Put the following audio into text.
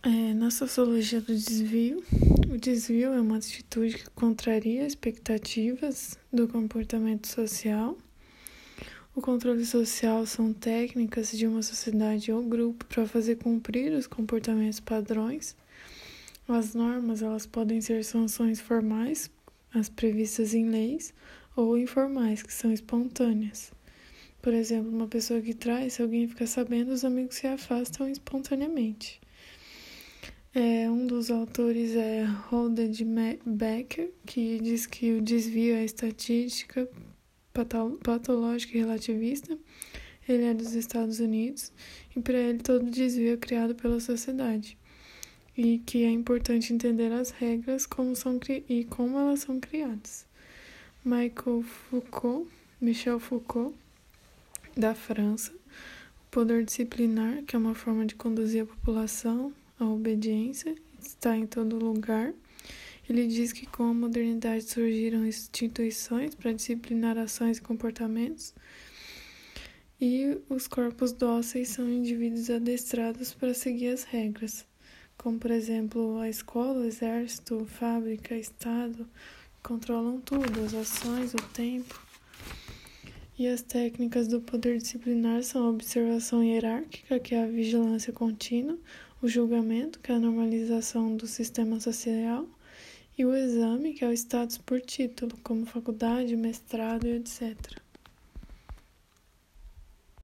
É, na sociologia do desvio, o desvio é uma atitude que contraria expectativas do comportamento social. O controle social são técnicas de uma sociedade ou grupo para fazer cumprir os comportamentos padrões. As normas elas podem ser sanções formais, as previstas em leis, ou informais, que são espontâneas. Por exemplo, uma pessoa que traz, se alguém fica sabendo, os amigos se afastam espontaneamente. É, um dos autores é Roland Becker, que diz que o desvio é estatística patológica e relativista. Ele é dos Estados Unidos e para ele todo desvio é criado pela sociedade e que é importante entender as regras como são e como elas são criadas. Michael Foucault, Michel Foucault, da França, o poder disciplinar, que é uma forma de conduzir a população à obediência, está em todo lugar. Ele diz que com a modernidade surgiram instituições para disciplinar ações e comportamentos, e os corpos dóceis são indivíduos adestrados para seguir as regras como por exemplo a escola, o exército, fábrica, estado, controlam tudo, as ações, o tempo. E as técnicas do poder disciplinar são a observação hierárquica, que é a vigilância contínua, o julgamento, que é a normalização do sistema social, e o exame, que é o status por título, como faculdade, mestrado e etc.